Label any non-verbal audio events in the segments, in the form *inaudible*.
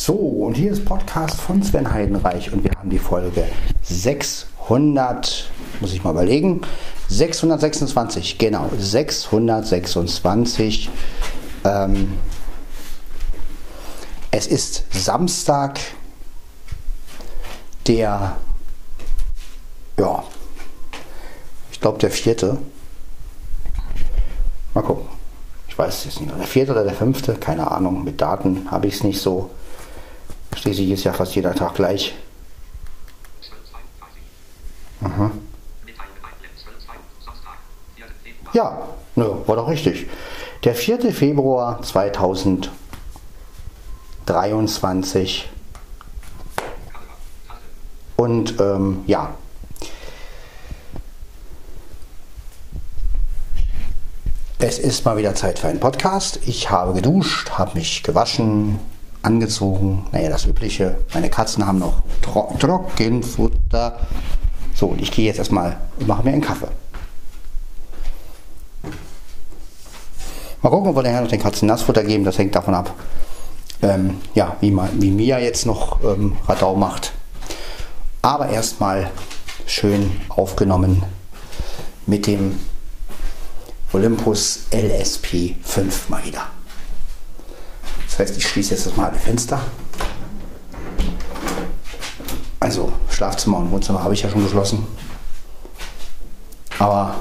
So, und hier ist Podcast von Sven Heidenreich und wir haben die Folge 600, muss ich mal überlegen, 626, genau, 626. Ähm, es ist Samstag, der, ja, ich glaube der vierte. Mal gucken. Ich weiß es nicht. Der vierte oder der fünfte, keine Ahnung. Mit Daten habe ich es nicht so. Schließlich ist ja fast jeder Tag gleich. Aha. Ja, ne, war doch richtig. Der 4. Februar 2023. Und ähm, ja. Es ist mal wieder Zeit für einen Podcast. Ich habe geduscht, habe mich gewaschen, angezogen. Naja, das Übliche. Meine Katzen haben noch Tro Trockenfutter. So, und ich gehe jetzt erstmal und mache mir einen Kaffee. Mal gucken, ob wir nachher noch den Katzen Nassfutter geben. Das hängt davon ab, ähm, ja, wie, mal, wie Mia jetzt noch ähm, Radau macht. Aber erstmal schön aufgenommen mit dem Olympus LSP 5 mal wieder. Das heißt, ich schließe jetzt mal alle Fenster. Also Schlafzimmer und Wohnzimmer habe ich ja schon geschlossen. Aber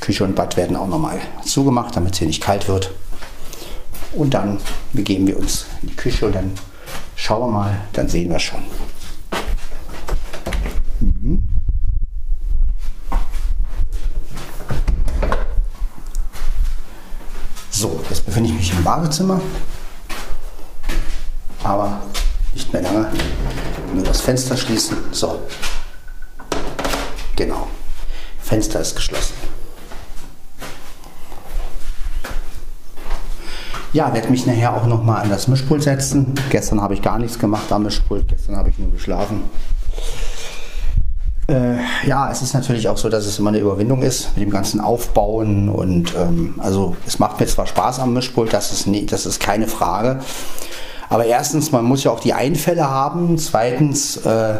Küche und Bad werden auch nochmal zugemacht, damit es hier nicht kalt wird. Und dann begeben wir uns in die Küche und dann schauen wir mal, dann sehen wir schon. Mhm. So, jetzt befinde ich mich im Badezimmer. Aber nicht mehr lange. Nur das Fenster schließen. So. Genau. Fenster ist geschlossen. Ja, werde mich nachher auch noch mal an das Mischpult setzen. Gestern habe ich gar nichts gemacht am Mischpult. Gestern habe ich nur geschlafen. Äh, ja, es ist natürlich auch so, dass es immer eine Überwindung ist mit dem ganzen Aufbauen und ähm, also es macht mir zwar Spaß am Mischpult, das ist, nie, das ist keine Frage. Aber erstens, man muss ja auch die Einfälle haben. Zweitens äh,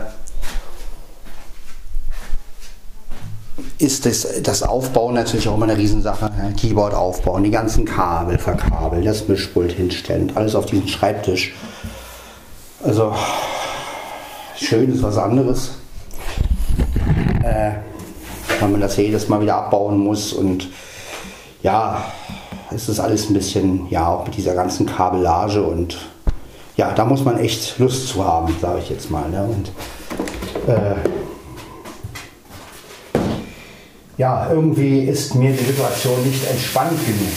ist das, das Aufbauen natürlich auch immer eine Riesensache. Keyboard aufbauen, die ganzen Kabel verkabeln, das Mischpult hinstellen, alles auf diesen Schreibtisch. Also schön ist was anderes. Äh, weil man das jedes Mal wieder abbauen muss und ja, es ist alles ein bisschen, ja, auch mit dieser ganzen Kabellage und ja, da muss man echt Lust zu haben, sage ich jetzt mal. Ne? Und äh, ja, irgendwie ist mir die Situation nicht entspannt genug.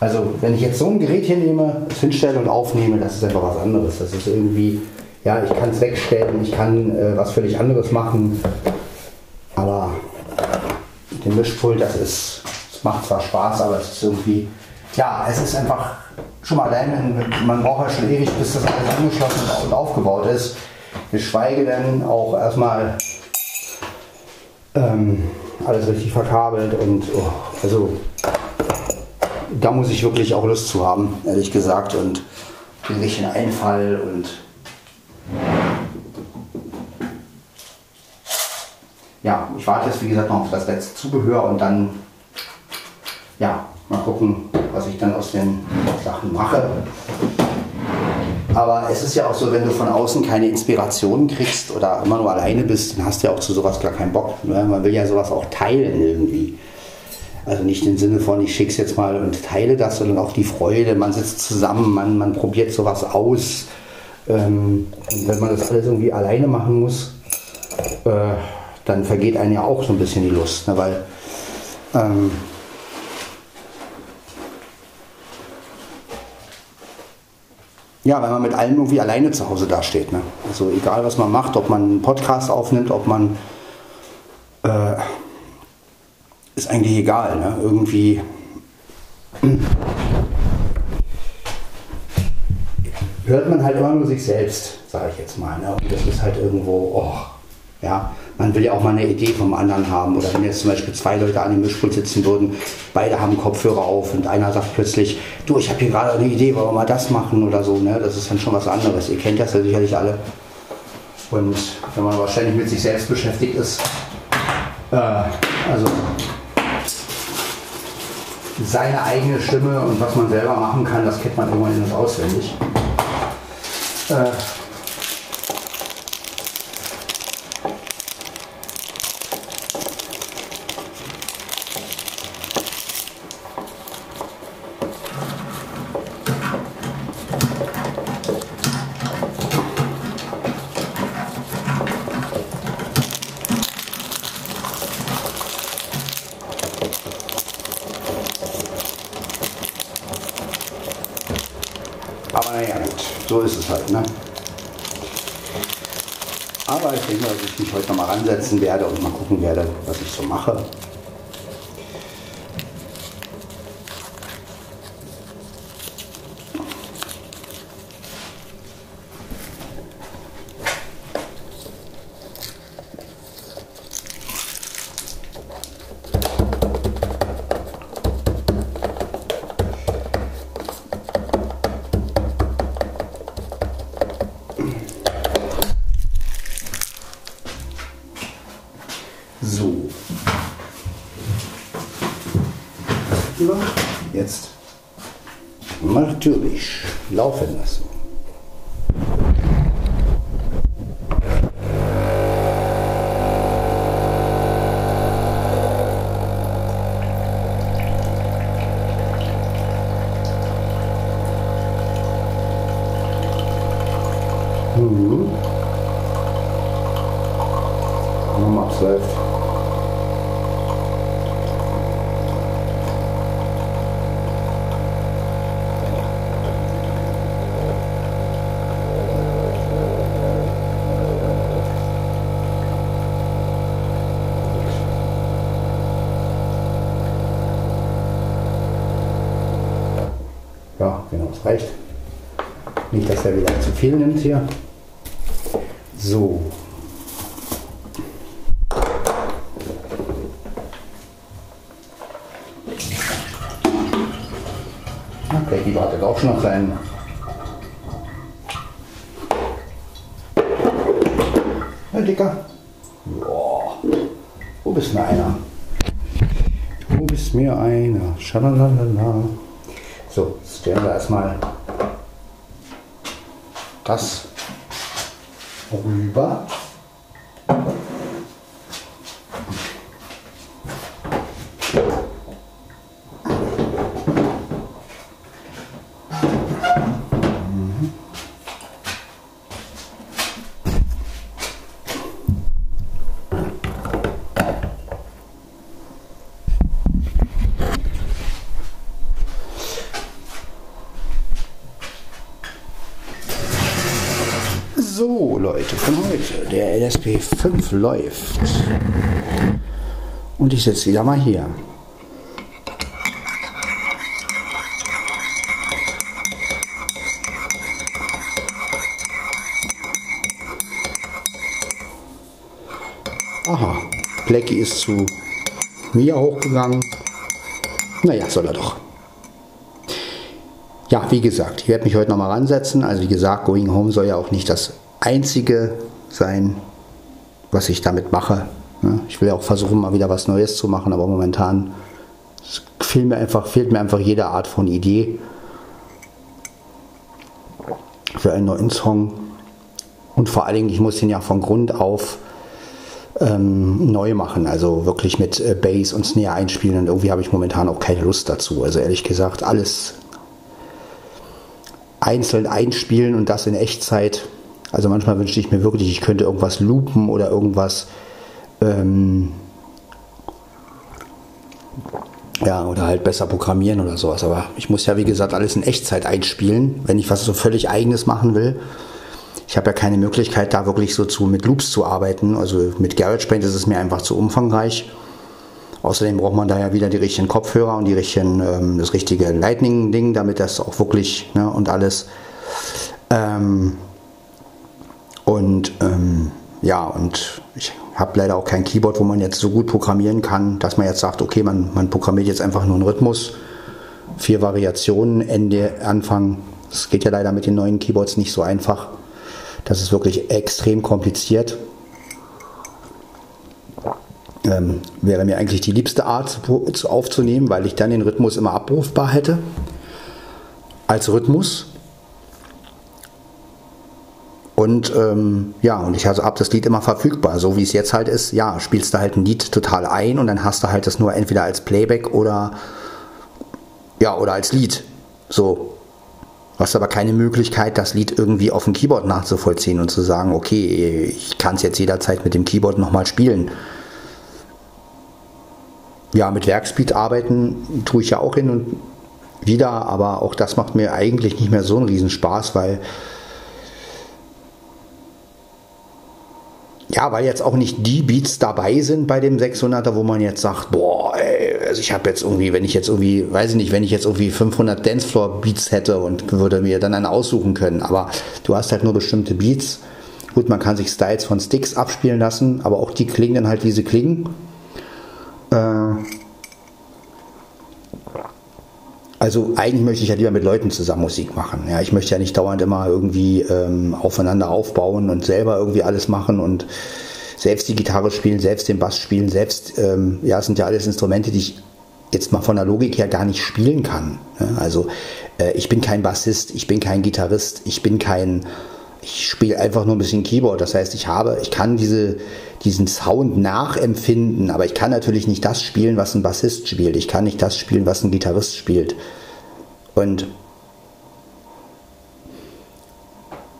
Also, wenn ich jetzt so ein Gerät hier nehme, es hinstelle und aufnehme, das ist einfach was anderes. Das ist irgendwie, ja, ich kann es wegstellen, ich kann äh, was völlig anderes machen, aber den Mischpult, das ist, es macht zwar Spaß, aber es ist irgendwie, ja, es ist einfach schon mal allein, man braucht ja schon ewig, bis das alles angeschlossen und aufgebaut ist. Geschweige denn auch erstmal ähm, alles richtig verkabelt und oh, also da muss ich wirklich auch Lust zu haben, ehrlich gesagt, und den richtigen Einfall und ja, ich warte jetzt wie gesagt noch auf das letzte Zubehör und dann ja, mal gucken, was ich dann aus den Sachen mache. Aber es ist ja auch so, wenn du von außen keine Inspiration kriegst oder immer nur alleine bist, dann hast du ja auch zu sowas gar keinen Bock. Ne? Man will ja sowas auch teilen irgendwie. Also nicht im Sinne von, ich schick's jetzt mal und teile das, sondern auch die Freude. Man sitzt zusammen, man, man probiert sowas aus. Ähm, wenn man das alles irgendwie alleine machen muss, äh, dann vergeht einem ja auch so ein bisschen die Lust. Ne? Weil ähm, ja, weil man mit allem irgendwie alleine zu Hause dasteht. Ne? Also egal, was man macht, ob man einen Podcast aufnimmt, ob man... Äh, ist eigentlich egal. Ne? Irgendwie... hört man halt immer nur sich selbst, sage ich jetzt mal. Ne? Und das ist halt irgendwo, oh, ja, man will ja auch mal eine Idee vom anderen haben. Oder wenn jetzt zum Beispiel zwei Leute an dem Mischpult sitzen würden, beide haben Kopfhörer auf und einer sagt plötzlich, du, ich habe hier gerade eine Idee, wollen wir mal das machen oder so. Ne? Das ist dann schon was anderes. Ihr kennt das ja sicherlich alle. Und wenn man wahrscheinlich mit sich selbst beschäftigt ist, äh, also seine eigene Stimme und was man selber machen kann, das kennt man irgendwann und auswendig. Äh, Aber naja, gut, so ist es halt. Ne? Aber ich denke, dass ich mich heute nochmal ransetzen werde und mal gucken werde, was ich so mache. So. Ja, jetzt natürlich laufen lassen. Mhm. Nochmal ab's läuft. Ja, genau, es reicht. Nicht, dass er wieder zu viel nimmt hier. So. Na, Becky wartet auch schon auf seinen. Herr Dicker. Joa. Wo bist mir einer? Wo bist mir einer? Schalalala. But. Der LSP 5 läuft. Und ich sitze wieder mal hier. Aha, Blackie ist zu mir hochgegangen. Naja, soll er doch. Ja, wie gesagt, ich werde mich heute nochmal ransetzen. Also wie gesagt, Going Home soll ja auch nicht das Einzige sein, was ich damit mache. Ich will auch versuchen, mal wieder was Neues zu machen, aber momentan fehlt mir einfach, fehlt mir einfach jede Art von Idee für einen neuen Song. Und vor allen Dingen, ich muss den ja von Grund auf ähm, neu machen, also wirklich mit äh, Bass und Snare einspielen und irgendwie habe ich momentan auch keine Lust dazu. Also ehrlich gesagt, alles einzeln einspielen und das in Echtzeit. Also manchmal wünschte ich mir wirklich, ich könnte irgendwas loopen oder irgendwas ähm, ja, oder halt besser programmieren oder sowas. Aber ich muss ja, wie gesagt, alles in Echtzeit einspielen, wenn ich was so völlig eigenes machen will. Ich habe ja keine Möglichkeit, da wirklich so zu, mit Loops zu arbeiten. Also mit GarageBand ist es mir einfach zu umfangreich. Außerdem braucht man da ja wieder die richtigen Kopfhörer und die richtigen, ähm, das richtige Lightning-Ding, damit das auch wirklich ne, und alles. Ähm, und ähm, ja, und ich habe leider auch kein Keyboard, wo man jetzt so gut programmieren kann, dass man jetzt sagt, okay, man, man programmiert jetzt einfach nur einen Rhythmus, vier Variationen, Ende, Anfang. Das geht ja leider mit den neuen Keyboards nicht so einfach. Das ist wirklich extrem kompliziert. Ähm, wäre mir eigentlich die liebste Art aufzunehmen, weil ich dann den Rhythmus immer abrufbar hätte. Als Rhythmus. Und ähm, ja, und ich habe das Lied immer verfügbar, so wie es jetzt halt ist. Ja, spielst du halt ein Lied total ein und dann hast du halt das nur entweder als Playback oder ja, oder als Lied. So. Hast aber keine Möglichkeit, das Lied irgendwie auf dem Keyboard nachzuvollziehen und zu sagen, okay, ich kann es jetzt jederzeit mit dem Keyboard nochmal spielen. Ja, mit Werkspeed arbeiten tue ich ja auch hin und wieder, aber auch das macht mir eigentlich nicht mehr so einen Riesenspaß, weil ja, weil jetzt auch nicht die Beats dabei sind bei dem 600er, wo man jetzt sagt, boah, ey, also ich habe jetzt irgendwie, wenn ich jetzt irgendwie, weiß ich nicht, wenn ich jetzt irgendwie 500 Dancefloor Beats hätte und würde mir dann einen aussuchen können, aber du hast halt nur bestimmte Beats. Gut, man kann sich Styles von Sticks abspielen lassen, aber auch die klingen dann halt, wie sie klingen. Äh, also eigentlich möchte ich ja lieber mit Leuten zusammen Musik machen. Ja, ich möchte ja nicht dauernd immer irgendwie ähm, aufeinander aufbauen und selber irgendwie alles machen und selbst die Gitarre spielen, selbst den Bass spielen, selbst, ähm, ja, es sind ja alles Instrumente, die ich jetzt mal von der Logik her gar nicht spielen kann. Ja, also äh, ich bin kein Bassist, ich bin kein Gitarrist, ich bin kein, ich spiele einfach nur ein bisschen Keyboard. Das heißt, ich habe, ich kann diese, diesen Sound nachempfinden, aber ich kann natürlich nicht das spielen, was ein Bassist spielt. Ich kann nicht das spielen, was ein Gitarrist spielt. Und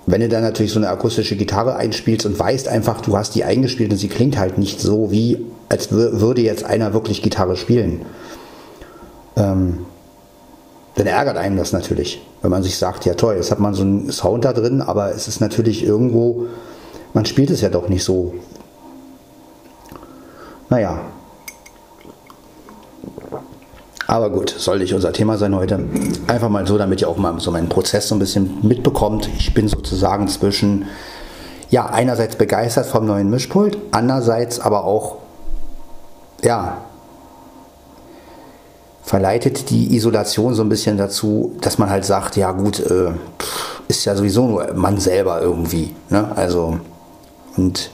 wenn du dann natürlich so eine akustische Gitarre einspielst und weißt einfach, du hast die eingespielt und sie klingt halt nicht so, wie als würde jetzt einer wirklich Gitarre spielen, ähm, dann ärgert einem das natürlich, wenn man sich sagt, ja toll, jetzt hat man so einen Sound da drin, aber es ist natürlich irgendwo, man spielt es ja doch nicht so, naja. Aber gut, soll nicht unser Thema sein heute. Einfach mal so, damit ihr auch mal so meinen Prozess so ein bisschen mitbekommt. Ich bin sozusagen zwischen, ja, einerseits begeistert vom neuen Mischpult, andererseits aber auch, ja, verleitet die Isolation so ein bisschen dazu, dass man halt sagt, ja gut, äh, ist ja sowieso nur man selber irgendwie. Ne? Also, und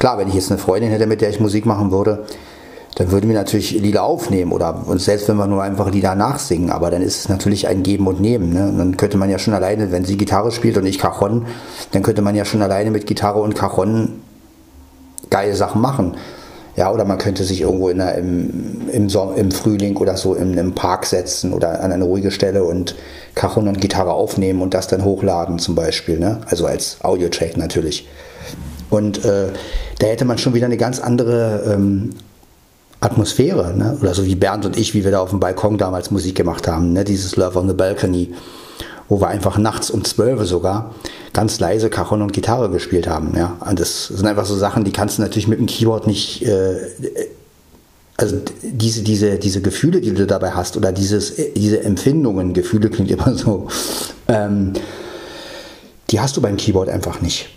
Klar, wenn ich jetzt eine Freundin hätte, mit der ich Musik machen würde, dann würden wir natürlich Lieder aufnehmen oder und selbst wenn wir nur einfach Lieder nachsingen, aber dann ist es natürlich ein Geben und Nehmen. Ne? Und dann könnte man ja schon alleine, wenn sie Gitarre spielt und ich Cajon, dann könnte man ja schon alleine mit Gitarre und Cajon geile Sachen machen. Ja, oder man könnte sich irgendwo der, im, im, im Frühling oder so in einem Park setzen oder an eine ruhige Stelle und Cajon und Gitarre aufnehmen und das dann hochladen zum Beispiel. Ne? Also als Audio-Track natürlich. Und äh, da hätte man schon wieder eine ganz andere ähm, Atmosphäre, ne? oder so wie Bernd und ich, wie wir da auf dem Balkon damals Musik gemacht haben, ne? dieses Love on the Balcony, wo wir einfach nachts um 12 sogar ganz leise Cajon und Gitarre gespielt haben. Ja? Und das sind einfach so Sachen, die kannst du natürlich mit dem Keyboard nicht, äh, also diese, diese, diese Gefühle, die du dabei hast, oder dieses, diese Empfindungen, Gefühle klingt immer so, ähm, die hast du beim Keyboard einfach nicht.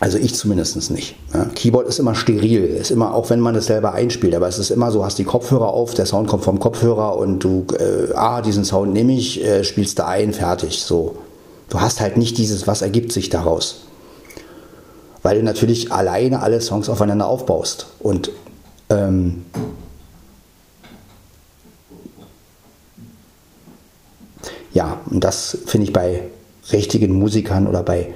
Also ich zumindest nicht. Ja. Keyboard ist immer steril, ist immer, auch wenn man es selber einspielt, aber es ist immer so, hast die Kopfhörer auf, der Sound kommt vom Kopfhörer und du, äh, ah, diesen Sound nehme ich, äh, spielst du ein, fertig, so. Du hast halt nicht dieses, was ergibt sich daraus. Weil du natürlich alleine alle Songs aufeinander aufbaust. Und ähm, ja, und das finde ich bei richtigen Musikern oder bei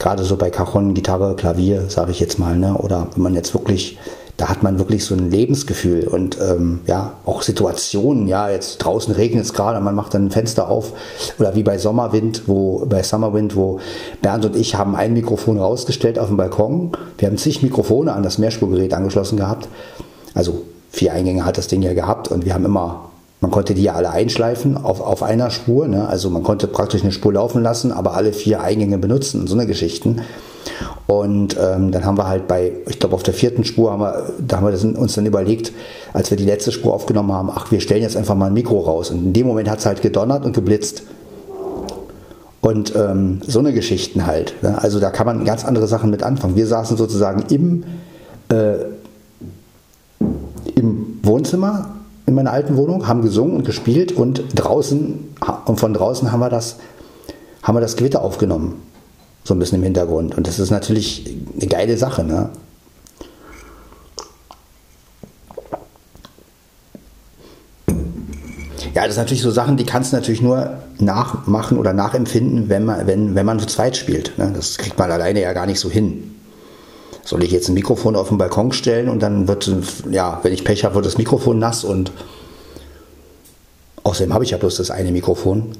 gerade so bei Cajon, Gitarre, Klavier, sage ich jetzt mal, ne? oder wenn man jetzt wirklich, da hat man wirklich so ein Lebensgefühl und ähm, ja, auch Situationen, ja, jetzt draußen regnet es gerade, man macht dann ein Fenster auf oder wie bei Sommerwind, wo, bei Summerwind, wo Bernd und ich haben ein Mikrofon rausgestellt auf dem Balkon, wir haben zig Mikrofone an das Mehrspurgerät angeschlossen gehabt, also vier Eingänge hat das Ding ja gehabt und wir haben immer man konnte die ja alle einschleifen auf, auf einer Spur. Ne? Also man konnte praktisch eine Spur laufen lassen, aber alle vier Eingänge benutzen und so eine Geschichten. Und ähm, dann haben wir halt bei, ich glaube auf der vierten Spur haben wir, da haben wir uns dann überlegt, als wir die letzte Spur aufgenommen haben, ach, wir stellen jetzt einfach mal ein Mikro raus. Und in dem Moment hat es halt gedonnert und geblitzt. Und ähm, so eine Geschichten halt. Ne? Also da kann man ganz andere Sachen mit anfangen. Wir saßen sozusagen im, äh, im Wohnzimmer in meiner alten Wohnung, haben gesungen und gespielt und draußen und von draußen haben wir das, haben wir das Gewitter aufgenommen. So ein bisschen im Hintergrund. Und das ist natürlich eine geile Sache. Ne? Ja, das sind natürlich so Sachen, die kannst du natürlich nur nachmachen oder nachempfinden, wenn man, wenn, wenn man zu zweit spielt. Ne? Das kriegt man alleine ja gar nicht so hin. Soll ich jetzt ein Mikrofon auf den Balkon stellen und dann wird, ja, wenn ich Pech habe, wird das Mikrofon nass und außerdem habe ich ja bloß das eine Mikrofon.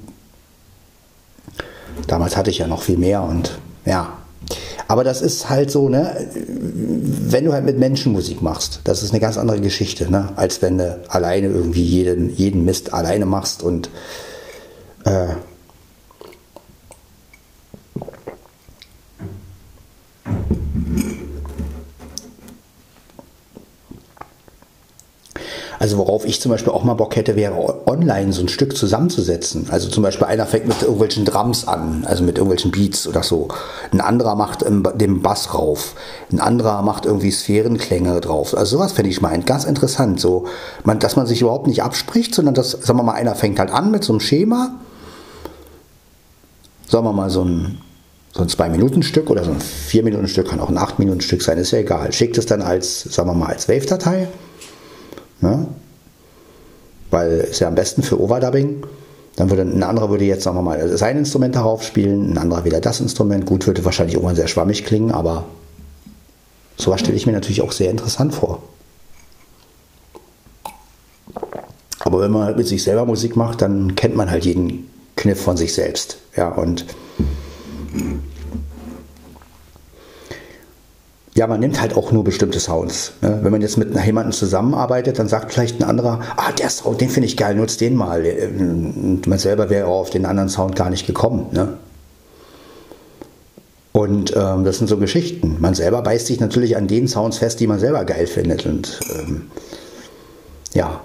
Damals hatte ich ja noch viel mehr und ja. Aber das ist halt so, ne, wenn du halt mit Menschen Musik machst, das ist eine ganz andere Geschichte, ne, als wenn du alleine irgendwie jeden, jeden Mist alleine machst und äh, Also worauf ich zum Beispiel auch mal Bock hätte, wäre online so ein Stück zusammenzusetzen. Also zum Beispiel einer fängt mit irgendwelchen Drums an, also mit irgendwelchen Beats oder so. Ein anderer macht den Bass rauf. Ein anderer macht irgendwie Sphärenklänge drauf. Also sowas fände ich mal ganz interessant. So, man, dass man sich überhaupt nicht abspricht, sondern dass, sagen wir mal, einer fängt halt an mit so einem Schema. Sagen wir mal so ein so ein 2-Minuten-Stück oder so ein 4-Minuten-Stück, kann auch ein 8-Minuten-Stück sein, ist ja egal. Schickt es dann als, sagen wir mal, als Wave-Datei Ne? Weil ist ja am besten für Overdubbing. Dann würde ein anderer würde jetzt, sagen wir mal, sein Instrument darauf spielen, ein anderer wieder das Instrument. Gut, würde wahrscheinlich irgendwann sehr schwammig klingen, aber sowas stelle ich mir natürlich auch sehr interessant vor. Aber wenn man halt mit sich selber Musik macht, dann kennt man halt jeden Kniff von sich selbst. Ja, und ja, man nimmt halt auch nur bestimmte Sounds. Ne? Wenn man jetzt mit jemandem zusammenarbeitet, dann sagt vielleicht ein anderer, ah, der Sound, den finde ich geil, nutzt den mal. Und man selber wäre auf den anderen Sound gar nicht gekommen. Ne? Und ähm, das sind so Geschichten. Man selber beißt sich natürlich an den Sounds fest, die man selber geil findet. Und ähm, ja,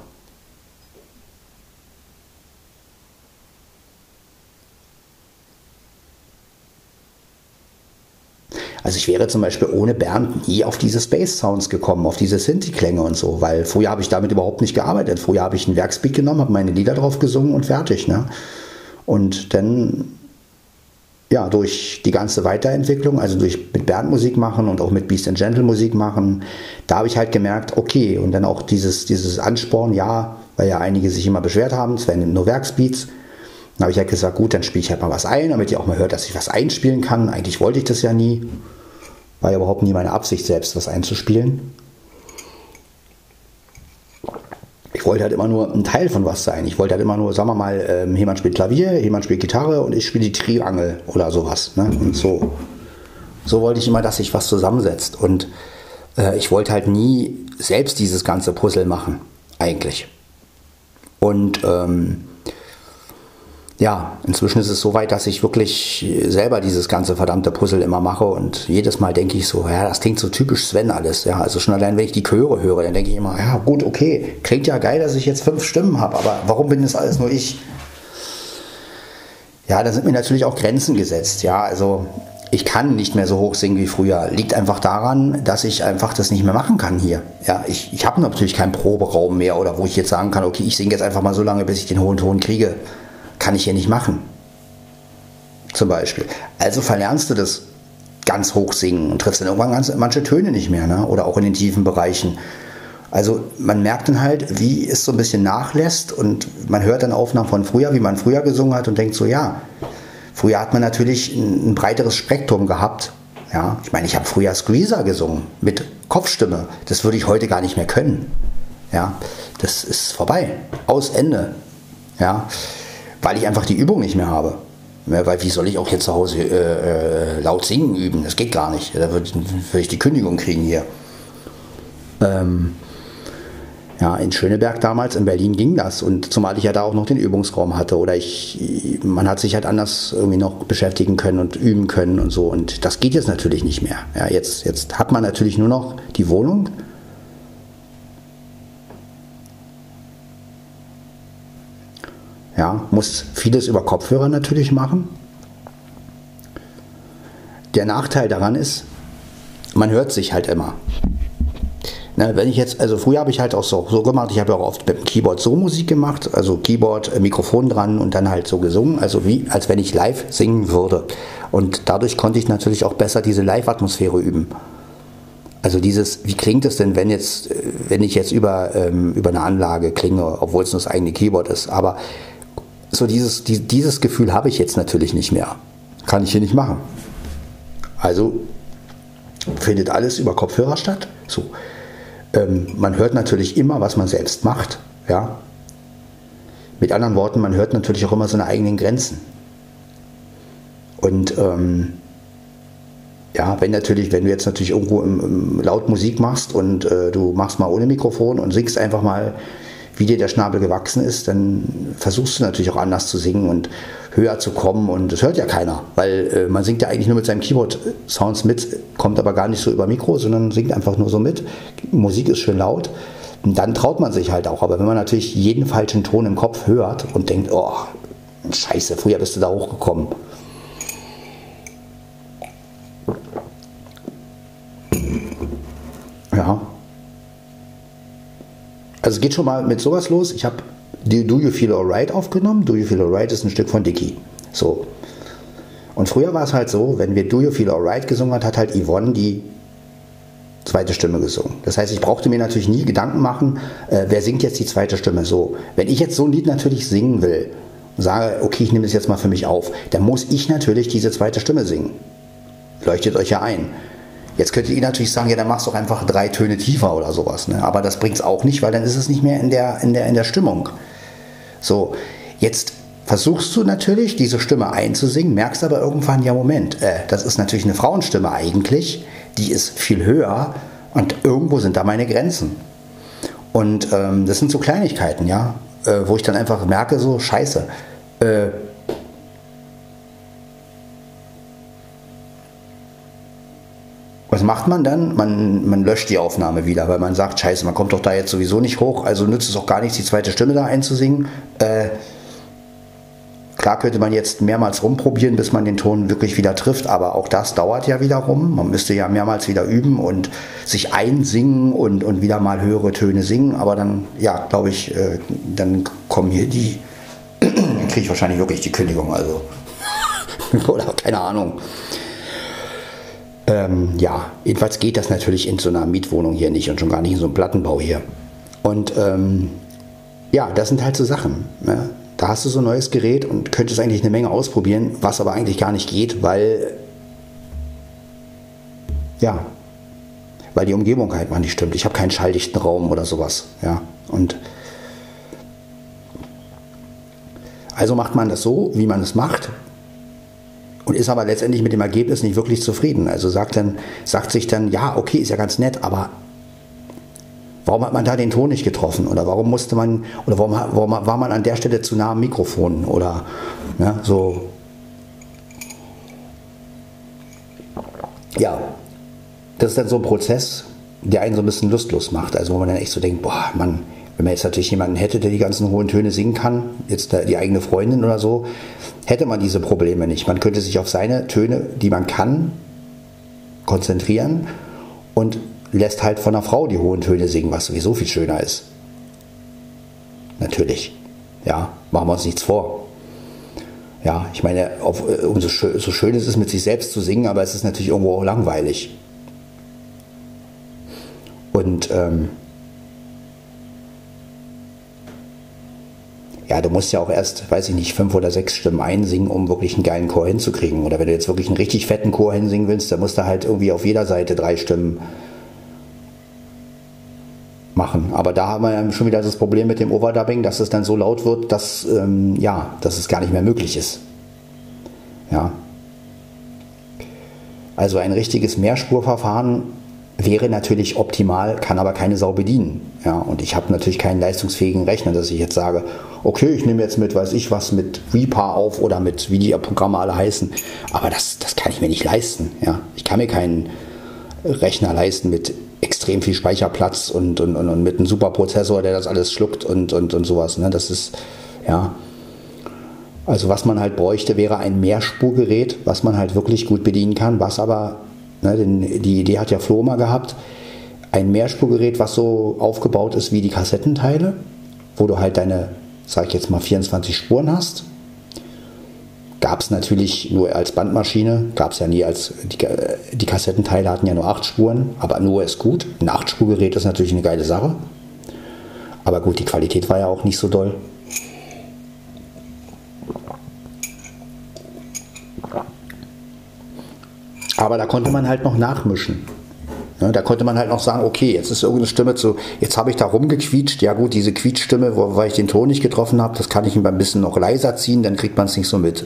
Also ich wäre zum Beispiel ohne Bernd nie auf diese Space Sounds gekommen, auf diese Synthi-Klänge und so, weil früher habe ich damit überhaupt nicht gearbeitet. Früher habe ich einen Werksbeat genommen, habe meine Lieder drauf gesungen und fertig. Ne? Und dann ja, durch die ganze Weiterentwicklung, also durch mit Bernd Musik machen und auch mit Beast and Gentle Musik machen, da habe ich halt gemerkt, okay, und dann auch dieses, dieses Ansporn, ja, weil ja einige sich immer beschwert haben, es wären nur Werksbeats. Dann habe ich halt gesagt, gut, dann spiele ich halt mal was ein, damit ihr auch mal hört, dass ich was einspielen kann. Eigentlich wollte ich das ja nie. War ja überhaupt nie meine Absicht, selbst was einzuspielen. Ich wollte halt immer nur ein Teil von was sein. Ich wollte halt immer nur, sagen wir mal, ähm, jemand spielt Klavier, jemand spielt Gitarre und ich spiele die Triangel oder sowas. Ne? Und so. So wollte ich immer, dass sich was zusammensetzt. Und äh, ich wollte halt nie selbst dieses ganze Puzzle machen, eigentlich. Und ähm, ja, inzwischen ist es so weit, dass ich wirklich selber dieses ganze verdammte Puzzle immer mache und jedes Mal denke ich so, ja, das klingt so typisch Sven alles. Ja, also schon allein, wenn ich die Chöre höre, dann denke ich immer, ja, gut, okay, klingt ja geil, dass ich jetzt fünf Stimmen habe, aber warum bin das alles nur ich? Ja, da sind mir natürlich auch Grenzen gesetzt. Ja, also ich kann nicht mehr so hoch singen wie früher. Liegt einfach daran, dass ich einfach das nicht mehr machen kann hier. Ja, ich, ich habe natürlich keinen Proberaum mehr oder wo ich jetzt sagen kann, okay, ich singe jetzt einfach mal so lange, bis ich den hohen Ton kriege kann ich hier nicht machen. Zum Beispiel. Also verlernst du das ganz hoch singen und triffst dann irgendwann ganz, manche Töne nicht mehr, ne? oder auch in den tiefen Bereichen. Also man merkt dann halt, wie es so ein bisschen nachlässt und man hört dann Aufnahmen von früher, wie man früher gesungen hat und denkt so, ja, früher hat man natürlich ein, ein breiteres Spektrum gehabt. Ja, ich meine, ich habe früher Squeezer gesungen mit Kopfstimme. Das würde ich heute gar nicht mehr können. Ja, das ist vorbei. Aus Ende. Ja, weil ich einfach die Übung nicht mehr habe. Weil wie soll ich auch jetzt zu Hause äh, äh, laut singen üben? Das geht gar nicht. Da würde würd ich die Kündigung kriegen hier. Ähm, ja, in Schöneberg damals, in Berlin ging das. Und zumal ich ja da auch noch den Übungsraum hatte. Oder ich, man hat sich halt anders irgendwie noch beschäftigen können und üben können und so. Und das geht jetzt natürlich nicht mehr. Ja, jetzt, jetzt hat man natürlich nur noch die Wohnung Ja, muss vieles über Kopfhörer natürlich machen. der Nachteil daran ist, man hört sich halt immer. Na, wenn ich jetzt, also früher habe ich halt auch so, so gemacht, ich habe auch oft mit dem Keyboard so Musik gemacht, also Keyboard, äh, Mikrofon dran und dann halt so gesungen, also wie, als wenn ich live singen würde. Und dadurch konnte ich natürlich auch besser diese Live-Atmosphäre üben. Also dieses, wie klingt es denn, wenn jetzt, äh, wenn ich jetzt über, ähm, über eine Anlage klinge, obwohl es nur das eigene Keyboard ist. Aber so dieses, die, dieses Gefühl habe ich jetzt natürlich nicht mehr. Kann ich hier nicht machen. Also findet alles über Kopfhörer statt. So. Ähm, man hört natürlich immer, was man selbst macht. Ja? Mit anderen Worten, man hört natürlich auch immer seine eigenen Grenzen. Und ähm, ja, wenn natürlich, wenn du jetzt natürlich irgendwo im, im laut Musik machst und äh, du machst mal ohne Mikrofon und singst einfach mal, wie dir der Schnabel gewachsen ist, dann versuchst du natürlich auch anders zu singen und höher zu kommen und das hört ja keiner, weil äh, man singt ja eigentlich nur mit seinem Keyboard-Sounds mit, kommt aber gar nicht so über Mikro, sondern singt einfach nur so mit. Musik ist schön laut und dann traut man sich halt auch. Aber wenn man natürlich jeden falschen Ton im Kopf hört und denkt, oh, scheiße, früher bist du da hochgekommen. Ja. Also es geht schon mal mit sowas los. Ich habe Do You Feel Alright aufgenommen. Do You Feel Alright ist ein Stück von Dicky. So. Und früher war es halt so, wenn wir Do You Feel Alright gesungen hat, hat halt Yvonne die zweite Stimme gesungen. Das heißt, ich brauchte mir natürlich nie Gedanken machen, äh, wer singt jetzt die zweite Stimme. So, wenn ich jetzt so ein Lied natürlich singen will, sage, okay, ich nehme das jetzt mal für mich auf, dann muss ich natürlich diese zweite Stimme singen. Leuchtet euch ja ein. Jetzt könntet ihr natürlich sagen, ja, dann machst du doch einfach drei Töne tiefer oder sowas. Ne? Aber das bringt es auch nicht, weil dann ist es nicht mehr in der, in der, in der Stimmung. So, jetzt versuchst du natürlich, diese Stimme einzusingen, merkst aber irgendwann, ja, Moment, äh, das ist natürlich eine Frauenstimme eigentlich, die ist viel höher und irgendwo sind da meine Grenzen. Und ähm, das sind so Kleinigkeiten, ja, äh, wo ich dann einfach merke, so, scheiße, äh, Was macht man dann? Man, man löscht die Aufnahme wieder, weil man sagt, scheiße, man kommt doch da jetzt sowieso nicht hoch, also nützt es auch gar nichts, die zweite Stimme da einzusingen. Äh, klar könnte man jetzt mehrmals rumprobieren, bis man den Ton wirklich wieder trifft, aber auch das dauert ja wiederum. Man müsste ja mehrmals wieder üben und sich einsingen und, und wieder mal höhere Töne singen, aber dann, ja, glaube ich, äh, dann kommen hier die, *clears throat* kriege ich wahrscheinlich wirklich die Kündigung, also. *laughs* Oder keine Ahnung. Ähm, ja, jedenfalls geht das natürlich in so einer Mietwohnung hier nicht und schon gar nicht in so einem Plattenbau hier. Und ähm, ja, das sind halt so Sachen. Ne? Da hast du so ein neues Gerät und könntest eigentlich eine Menge ausprobieren, was aber eigentlich gar nicht geht, weil ja, weil die Umgebung halt mal nicht stimmt. Ich habe keinen schalldichten Raum oder sowas. Ja, und also macht man das so, wie man es macht und ist aber letztendlich mit dem Ergebnis nicht wirklich zufrieden. Also sagt, dann, sagt sich dann, ja, okay, ist ja ganz nett, aber warum hat man da den Ton nicht getroffen? Oder warum musste man, oder warum, warum war man an der Stelle zu nah am Mikrofon? Oder ja, so. Ja, das ist dann so ein Prozess, der einen so ein bisschen lustlos macht. Also wo man dann echt so denkt, boah, Mann, wenn man jetzt natürlich jemanden hätte, der die ganzen hohen Töne singen kann, jetzt die eigene Freundin oder so, hätte man diese Probleme nicht. Man könnte sich auf seine Töne, die man kann, konzentrieren und lässt halt von einer Frau die hohen Töne singen, was sowieso viel schöner ist. Natürlich. Ja, machen wir uns nichts vor. Ja, ich meine, auf, umso schön, so schön ist es mit sich selbst zu singen, aber es ist natürlich irgendwo auch langweilig. Und ähm, ja, du musst ja auch erst, weiß ich nicht, fünf oder sechs Stimmen einsingen, um wirklich einen geilen Chor hinzukriegen. Oder wenn du jetzt wirklich einen richtig fetten Chor hinsingen willst, dann musst du halt irgendwie auf jeder Seite drei Stimmen machen. Aber da haben wir schon wieder das Problem mit dem Overdubbing, dass es dann so laut wird, dass, ähm, ja, dass es gar nicht mehr möglich ist. Ja. Also ein richtiges Mehrspurverfahren wäre natürlich optimal, kann aber keine Sau bedienen. Ja, und ich habe natürlich keinen leistungsfähigen Rechner, dass ich jetzt sage, okay, ich nehme jetzt mit, weiß ich was, mit Reaper auf oder mit, wie die Programme alle heißen. Aber das, das kann ich mir nicht leisten. Ja, ich kann mir keinen Rechner leisten mit extrem viel Speicherplatz und, und, und, und mit einem super Prozessor, der das alles schluckt und, und, und sowas. Ne? Das ist, ja. Also was man halt bräuchte, wäre ein Mehrspurgerät, was man halt wirklich gut bedienen kann, was aber, ne, die Idee hat ja Flo mal gehabt, ein Mehrspurgerät, was so aufgebaut ist wie die Kassettenteile, wo du halt deine, sag ich jetzt mal, 24 Spuren hast. Gab es natürlich nur als Bandmaschine, gab es ja nie als, die, die Kassettenteile hatten ja nur 8 Spuren, aber nur ist gut. Ein 8-Spurgerät ist natürlich eine geile Sache. Aber gut, die Qualität war ja auch nicht so doll. Aber da konnte man halt noch nachmischen. Ja, da konnte man halt noch sagen, okay, jetzt ist irgendeine Stimme zu, jetzt habe ich da rumgequietscht. Ja gut, diese Quietschstimme, weil ich den Ton nicht getroffen habe, das kann ich ein bisschen noch leiser ziehen, dann kriegt man es nicht so mit.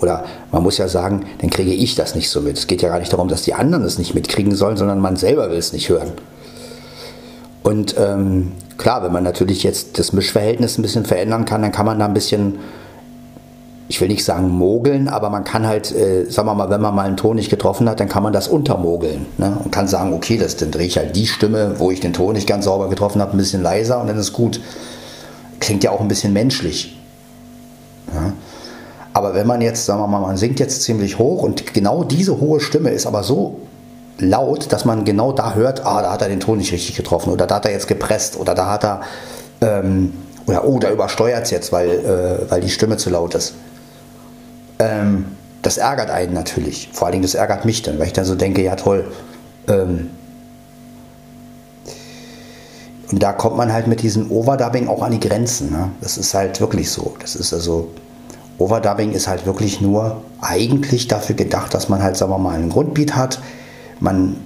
Oder man muss ja sagen, dann kriege ich das nicht so mit. Es geht ja gar nicht darum, dass die anderen es nicht mitkriegen sollen, sondern man selber will es nicht hören. Und ähm, klar, wenn man natürlich jetzt das Mischverhältnis ein bisschen verändern kann, dann kann man da ein bisschen ich will nicht sagen mogeln, aber man kann halt, äh, sagen wir mal, wenn man mal einen Ton nicht getroffen hat, dann kann man das untermogeln ne? und kann sagen, okay, das, dann drehe ich halt die Stimme, wo ich den Ton nicht ganz sauber getroffen habe, ein bisschen leiser und dann ist gut. Klingt ja auch ein bisschen menschlich. Ja? Aber wenn man jetzt, sagen wir mal, man singt jetzt ziemlich hoch und genau diese hohe Stimme ist aber so laut, dass man genau da hört, ah, da hat er den Ton nicht richtig getroffen oder da hat er jetzt gepresst oder da hat er, ähm, oder oh, da übersteuert es jetzt, weil, äh, weil die Stimme zu laut ist. Ähm, das ärgert einen natürlich. Vor allen Dingen, das ärgert mich dann, weil ich dann so denke, ja toll. Ähm, und da kommt man halt mit diesem Overdubbing auch an die Grenzen. Ne? Das ist halt wirklich so. Das ist also, Overdubbing ist halt wirklich nur eigentlich dafür gedacht, dass man halt, sagen wir mal, einen Grundbeat hat. Man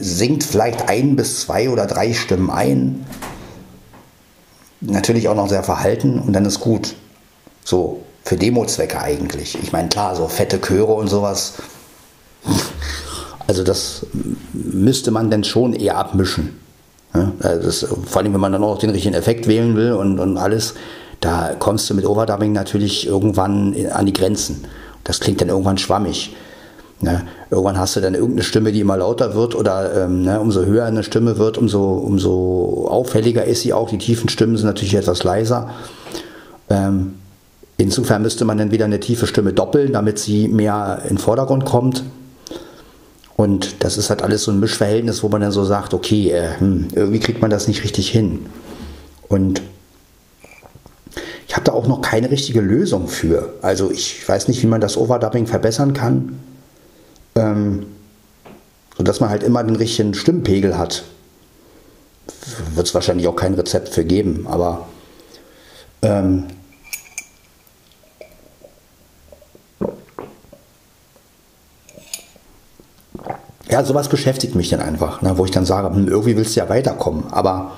singt vielleicht ein bis zwei oder drei Stimmen ein. Natürlich auch noch sehr verhalten und dann ist gut. So, für Demo-Zwecke eigentlich. Ich meine, klar, so fette Chöre und sowas. Also das müsste man dann schon eher abmischen. Ja, also das, vor allem, wenn man dann auch den richtigen Effekt wählen will und, und alles, da kommst du mit Overdubbing natürlich irgendwann an die Grenzen. Das klingt dann irgendwann schwammig. Ne? Irgendwann hast du dann irgendeine Stimme, die immer lauter wird oder ähm, ne, umso höher eine Stimme wird, umso, umso auffälliger ist sie auch. Die tiefen Stimmen sind natürlich etwas leiser. Ähm, Insofern müsste man dann wieder eine tiefe Stimme doppeln, damit sie mehr in den Vordergrund kommt. Und das ist halt alles so ein Mischverhältnis, wo man dann so sagt, okay, äh, hm, irgendwie kriegt man das nicht richtig hin. Und ich habe da auch noch keine richtige Lösung für. Also ich weiß nicht, wie man das Overdubbing verbessern kann, ähm, sodass man halt immer den richtigen Stimmpegel hat. Wird es wahrscheinlich auch kein Rezept für geben, aber ähm, ja, sowas beschäftigt mich dann einfach, ne, wo ich dann sage, hm, irgendwie willst du ja weiterkommen, aber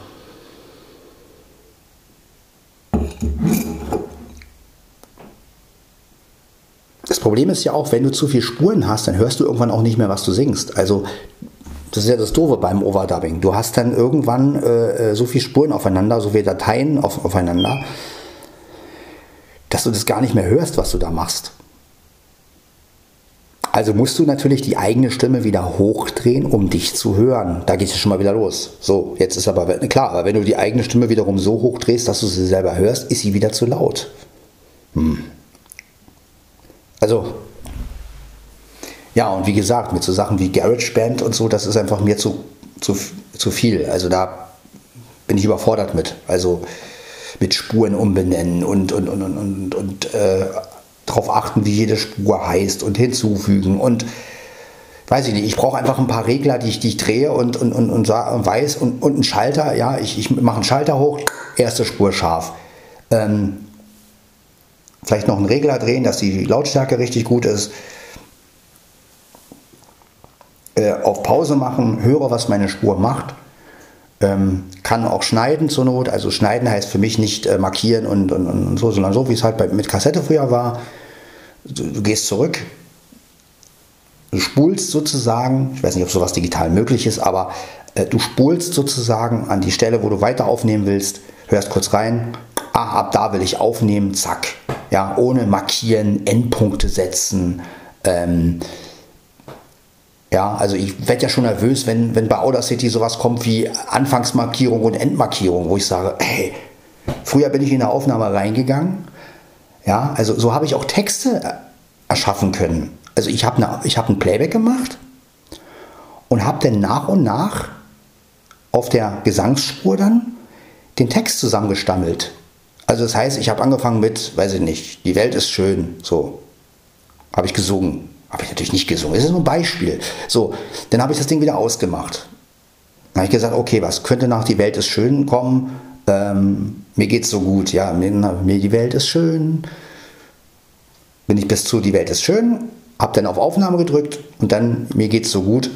das Problem ist ja auch, wenn du zu viele Spuren hast, dann hörst du irgendwann auch nicht mehr, was du singst. Also das ist ja das Doofe beim Overdubbing. Du hast dann irgendwann äh, äh so viele Spuren aufeinander, so viele Dateien auf, aufeinander, dass du das gar nicht mehr hörst, was du da machst. Also musst du natürlich die eigene Stimme wieder hochdrehen, um dich zu hören. Da geht es schon mal wieder los. So, jetzt ist aber klar, aber wenn du die eigene Stimme wiederum so hochdrehst, dass du sie selber hörst, ist sie wieder zu laut. Hm. Also, ja, und wie gesagt, mit so Sachen wie GarageBand und so, das ist einfach mir zu, zu, zu viel. Also da bin ich überfordert mit. Also mit Spuren umbenennen und, und, und, und, und, und äh, darauf achten, wie jede Spur heißt und hinzufügen und weiß ich nicht, ich brauche einfach ein paar Regler, die ich, die ich drehe und, und, und, und weiß und, und einen Schalter, ja, ich, ich mache einen Schalter hoch, erste Spur scharf. Ähm, vielleicht noch einen Regler drehen, dass die Lautstärke richtig gut ist. Äh, auf Pause machen, höre, was meine Spur macht. Ähm, kann auch schneiden zur Not. Also schneiden heißt für mich nicht äh, markieren und, und, und, so, sondern so, wie es halt bei, mit Kassette früher war. Du, du, gehst zurück, du spulst sozusagen, ich weiß nicht, ob sowas digital möglich ist, aber äh, du spulst sozusagen an die Stelle, wo du weiter aufnehmen willst, hörst kurz rein, ah, ab da will ich aufnehmen, zack. Ja, ohne markieren, Endpunkte setzen. Ähm, ja, also ich werde ja schon nervös, wenn, wenn bei Audacity sowas kommt wie Anfangsmarkierung und Endmarkierung, wo ich sage, hey, früher bin ich in eine Aufnahme reingegangen, Ja, also so habe ich auch Texte erschaffen können. Also ich habe ne, hab ein Playback gemacht und habe dann nach und nach auf der Gesangsspur dann den Text zusammengestammelt. Also das heißt, ich habe angefangen mit, weiß ich nicht, die Welt ist schön, so. Habe ich gesungen. Habe ich natürlich nicht gesungen. Das ist nur ein Beispiel. So, dann habe ich das Ding wieder ausgemacht. Dann habe ich gesagt, okay, was könnte nach die Welt ist schön kommen? Ähm, mir geht's so gut, ja, mir, die Welt ist schön. Bin ich bis zu die Welt ist schön, habe dann auf Aufnahme gedrückt und dann mir geht's so gut.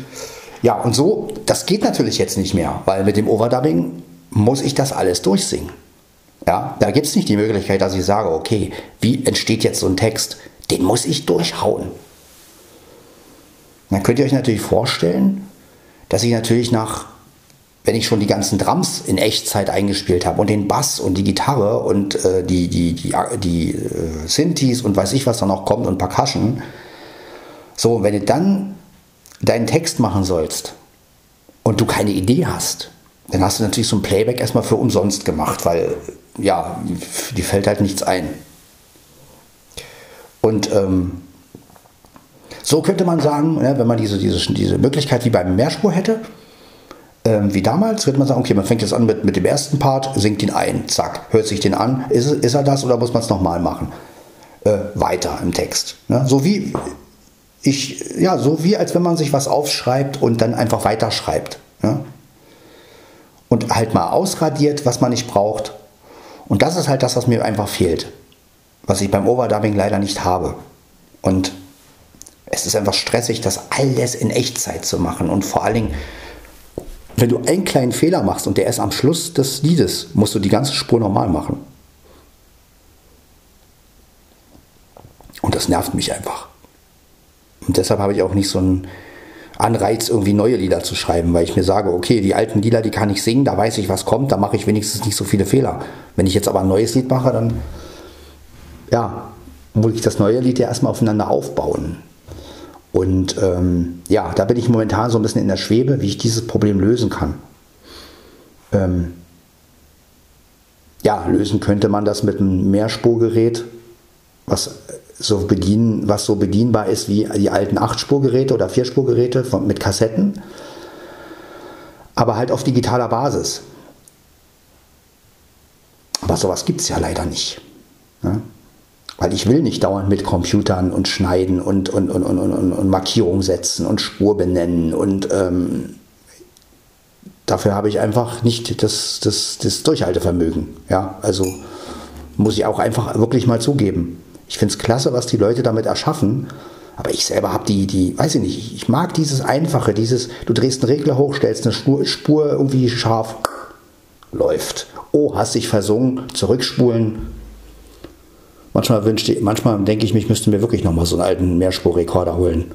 Ja, und so, das geht natürlich jetzt nicht mehr, weil mit dem Overdubbing muss ich das alles durchsingen. Ja, da gibt es nicht die Möglichkeit, dass ich sage, okay, wie entsteht jetzt so ein Text? Den muss ich durchhauen. Dann könnt ihr euch natürlich vorstellen, dass ich natürlich nach, wenn ich schon die ganzen Drums in Echtzeit eingespielt habe und den Bass und die Gitarre und äh, die, die, die, die äh, Synthes und weiß ich, was da noch kommt und Percussion, so, wenn du dann deinen Text machen sollst und du keine Idee hast, dann hast du natürlich so ein Playback erstmal für umsonst gemacht, weil ja, die fällt halt nichts ein. Und ähm, so könnte man sagen, wenn man diese, diese, diese Möglichkeit wie beim Mehrspur hätte, ähm, wie damals, könnte man sagen, okay, man fängt jetzt an mit, mit dem ersten Part, singt ihn ein, zack, hört sich den an, ist, ist er das oder muss man es nochmal machen? Äh, weiter im Text. Ne? So wie ich, ja, so wie als wenn man sich was aufschreibt und dann einfach weiterschreibt. Ne? Und halt mal ausradiert, was man nicht braucht. Und das ist halt das, was mir einfach fehlt. Was ich beim Overdubbing leider nicht habe. Und es ist einfach stressig, das alles in Echtzeit zu machen. Und vor allen Dingen, wenn du einen kleinen Fehler machst und der ist am Schluss des Liedes, musst du die ganze Spur normal machen. Und das nervt mich einfach. Und deshalb habe ich auch nicht so einen Anreiz, irgendwie neue Lieder zu schreiben, weil ich mir sage, okay, die alten Lieder, die kann ich singen, da weiß ich, was kommt, da mache ich wenigstens nicht so viele Fehler. Wenn ich jetzt aber ein neues Lied mache, dann ja, muss ich das neue Lied ja erstmal aufeinander aufbauen. Und ähm, ja, da bin ich momentan so ein bisschen in der Schwebe, wie ich dieses Problem lösen kann. Ähm, ja, lösen könnte man das mit einem Mehrspurgerät, was so bedienen, was so bedienbar ist wie die alten Achtspurgeräte oder Vierspurgeräte von, mit Kassetten, aber halt auf digitaler Basis. Aber sowas gibt es ja leider nicht. Ne? Weil ich will nicht dauernd mit Computern und schneiden und, und, und, und, und, und Markierung setzen und Spur benennen und ähm, dafür habe ich einfach nicht das, das, das Durchhaltevermögen. Ja, also muss ich auch einfach wirklich mal zugeben. Ich finde es klasse, was die Leute damit erschaffen. Aber ich selber habe die, die, weiß ich nicht, ich mag dieses Einfache, dieses, du drehst einen Regler hoch, stellst eine Spur, Spur irgendwie scharf, läuft. Oh, hast dich versungen, zurückspulen, Manchmal wünschte, manchmal denke ich, ich müsste mir wirklich nochmal so einen alten Mehrspurrekorder holen.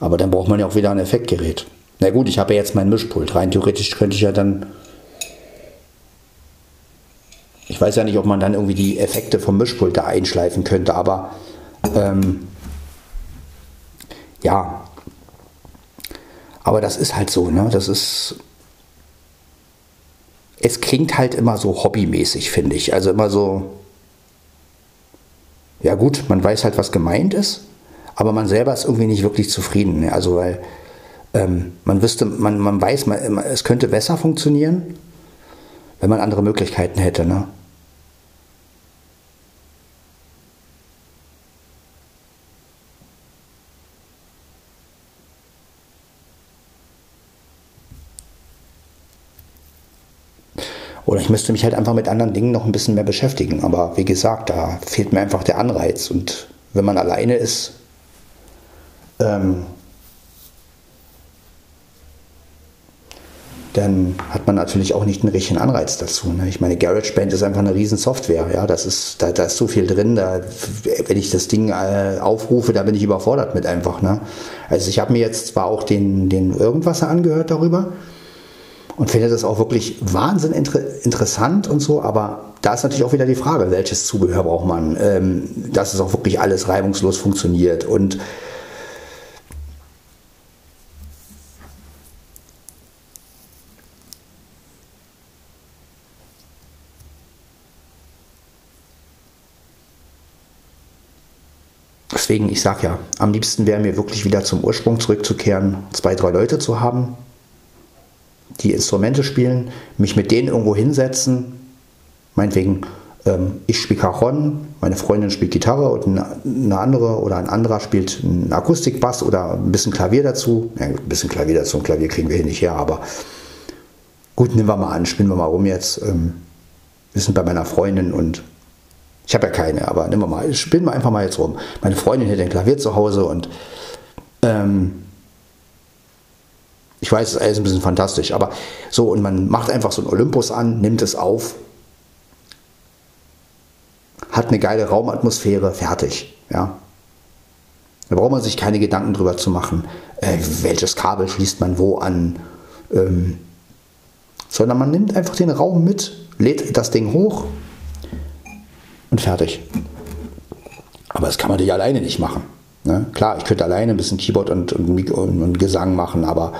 Aber dann braucht man ja auch wieder ein Effektgerät. Na gut, ich habe ja jetzt mein Mischpult. Rein theoretisch könnte ich ja dann. Ich weiß ja nicht, ob man dann irgendwie die Effekte vom Mischpult da einschleifen könnte, aber ähm, ja. Aber das ist halt so, ne? Das ist. Es klingt halt immer so hobbymäßig, finde ich. Also immer so ja gut, man weiß halt, was gemeint ist, aber man selber ist irgendwie nicht wirklich zufrieden. Also weil ähm, man wüsste, man, man weiß, man, es könnte besser funktionieren, wenn man andere Möglichkeiten hätte. Ne? Oder ich müsste mich halt einfach mit anderen Dingen noch ein bisschen mehr beschäftigen. Aber wie gesagt, da fehlt mir einfach der Anreiz. Und wenn man alleine ist, ähm, dann hat man natürlich auch nicht einen richtigen Anreiz dazu. Ne? Ich meine, GarageBand ist einfach eine riesen Software. Ja? Das ist, da, da ist so viel drin. Da, wenn ich das Ding äh, aufrufe, da bin ich überfordert mit einfach. Ne? Also ich habe mir jetzt zwar auch den, den Irgendwasser angehört darüber, und finde das auch wirklich wahnsinnig inter interessant und so, aber da ist natürlich auch wieder die Frage, welches Zubehör braucht man, ähm, dass es auch wirklich alles reibungslos funktioniert und deswegen, ich sag ja, am liebsten wäre mir wirklich wieder zum Ursprung zurückzukehren, zwei, drei Leute zu haben, die Instrumente spielen, mich mit denen irgendwo hinsetzen, meinetwegen, ähm, ich spiele Cajon, meine Freundin spielt Gitarre und eine andere oder ein anderer spielt einen Akustikbass oder ein bisschen Klavier dazu. Ja, ein bisschen Klavier dazu, ein Klavier kriegen wir hier nicht her, aber gut, nehmen wir mal an, spielen wir mal rum jetzt. Ähm, wir sind bei meiner Freundin und ich habe ja keine, aber nehmen wir mal, spielen wir einfach mal jetzt rum. Meine Freundin hat ein Klavier zu Hause und ähm, ich weiß, es ist alles ein bisschen fantastisch, aber so, und man macht einfach so einen Olympus an, nimmt es auf, hat eine geile Raumatmosphäre, fertig. Ja. Da braucht man sich keine Gedanken drüber zu machen, äh, welches Kabel schließt man wo an, ähm, sondern man nimmt einfach den Raum mit, lädt das Ding hoch, und fertig. Aber das kann man natürlich alleine nicht machen. Ne? Klar, ich könnte alleine ein bisschen Keyboard und, und, und, Gesang machen, aber